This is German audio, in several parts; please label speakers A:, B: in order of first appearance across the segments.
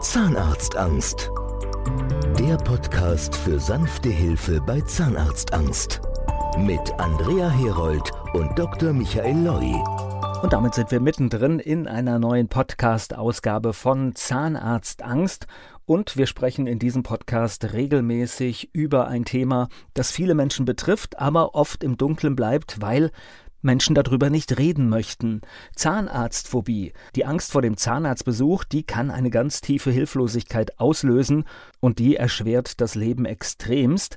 A: Zahnarztangst. Der Podcast für sanfte Hilfe bei Zahnarztangst. Mit Andrea Herold und Dr. Michael Loi.
B: Und damit sind wir mittendrin in einer neuen Podcast-Ausgabe von Zahnarztangst. Und wir sprechen in diesem Podcast regelmäßig über ein Thema, das viele Menschen betrifft, aber oft im Dunkeln bleibt, weil Menschen darüber nicht reden möchten. Zahnarztphobie, die Angst vor dem Zahnarztbesuch, die kann eine ganz tiefe Hilflosigkeit auslösen und die erschwert das Leben extremst.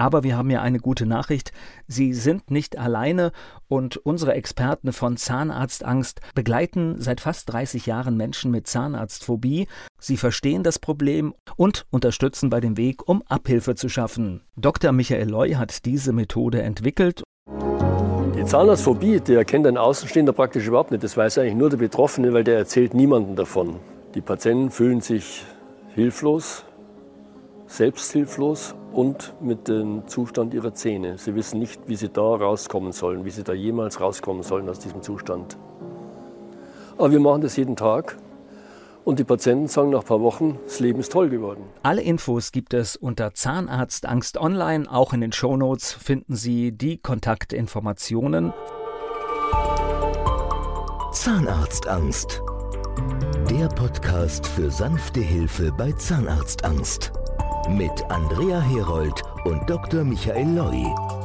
B: Aber wir haben ja eine gute Nachricht. Sie sind nicht alleine und unsere Experten von Zahnarztangst begleiten seit fast 30 Jahren Menschen mit Zahnarztphobie. Sie verstehen das Problem und unterstützen bei dem Weg, um Abhilfe zu schaffen. Dr. Michael Loy hat diese Methode entwickelt
C: die Zahnarztphobie, die erkennt ein Außenstehender praktisch überhaupt nicht. Das weiß eigentlich nur der Betroffene, weil der erzählt niemandem davon. Die Patienten fühlen sich hilflos, selbsthilflos und mit dem Zustand ihrer Zähne. Sie wissen nicht, wie sie da rauskommen sollen, wie sie da jemals rauskommen sollen aus diesem Zustand. Aber wir machen das jeden Tag und die Patienten sagen nach ein paar Wochen, das Leben ist toll geworden.
B: Alle Infos gibt es unter Zahnarztangst online. Auch in den Shownotes finden Sie die Kontaktinformationen.
A: Zahnarztangst. Der Podcast für sanfte Hilfe bei Zahnarztangst. Mit Andrea Herold und Dr. Michael Loi.